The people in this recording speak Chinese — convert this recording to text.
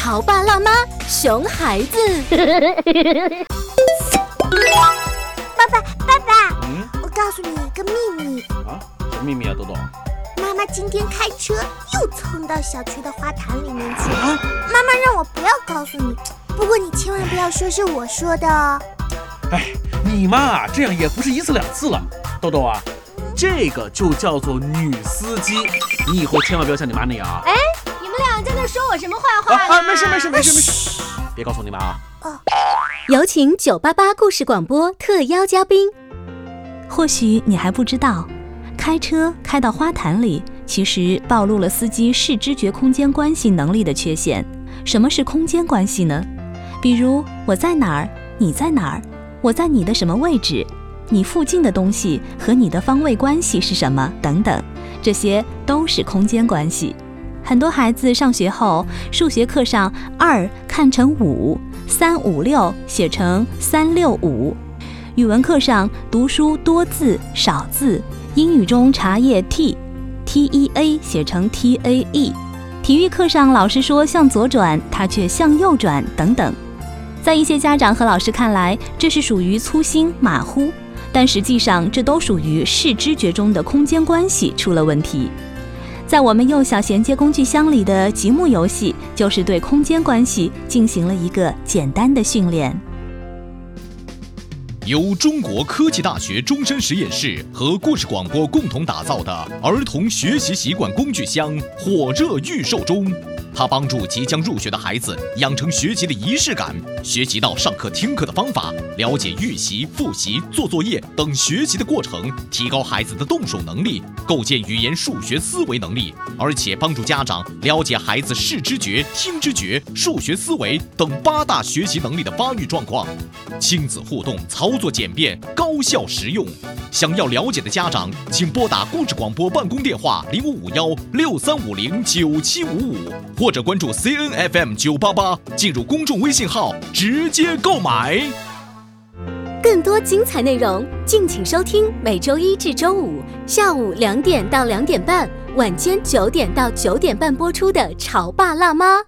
潮爸辣妈，熊孩子。爸爸，爸爸，嗯我告诉你一个秘密，啊，什么秘密啊，豆豆？妈妈今天开车又蹭到小区的花坛里面去了。啊，妈妈让我不要告诉你，不过你千万不要说是我说的哦。哎，你妈，这样也不是一次两次了。豆豆啊，这个就叫做女司机，你以后千万不要像你妈那样啊。你们俩在那说我什么坏话啊啊，没事没事没事没事，别告诉你们啊。有请九八八故事广播特邀嘉宾。或许你还不知道，开车开到花坛里，其实暴露了司机视知觉空间关系能力的缺陷。什么是空间关系呢？比如我在哪儿，你在哪儿，我在你的什么位置，你附近的东西和你的方位关系是什么等等，这些都是空间关系。很多孩子上学后，数学课上二看成五，三五六写成三六五。语文课上读书多字少字，英语中茶叶 t t e a 写成 t a e，体育课上老师说向左转，他却向右转等等。在一些家长和老师看来，这是属于粗心马虎，但实际上这都属于视知觉中的空间关系出了问题。在我们幼小衔接工具箱里的积木游戏，就是对空间关系进行了一个简单的训练。由中国科技大学终身实验室和故事广播共同打造的儿童学习习惯工具箱火热预售中。它帮助即将入学的孩子养成学习的仪式感，学习到上课听课的方法，了解预习、复习、做作业等学习的过程，提高孩子的动手能力，构建语言数学思维能力，而且帮助家长了解孩子视知觉、听知觉、数学思维等八大学习能力的发育状况。亲子互动，操作简便，高效实用。想要了解的家长，请拨打故事广播办公电话零五五幺六三五零九七五五，或者关注 CNFM 九八八，进入公众微信号直接购买。更多精彩内容，敬请收听每周一至周五下午两点到两点半，晚间九点到九点半播出的《潮爸辣妈》。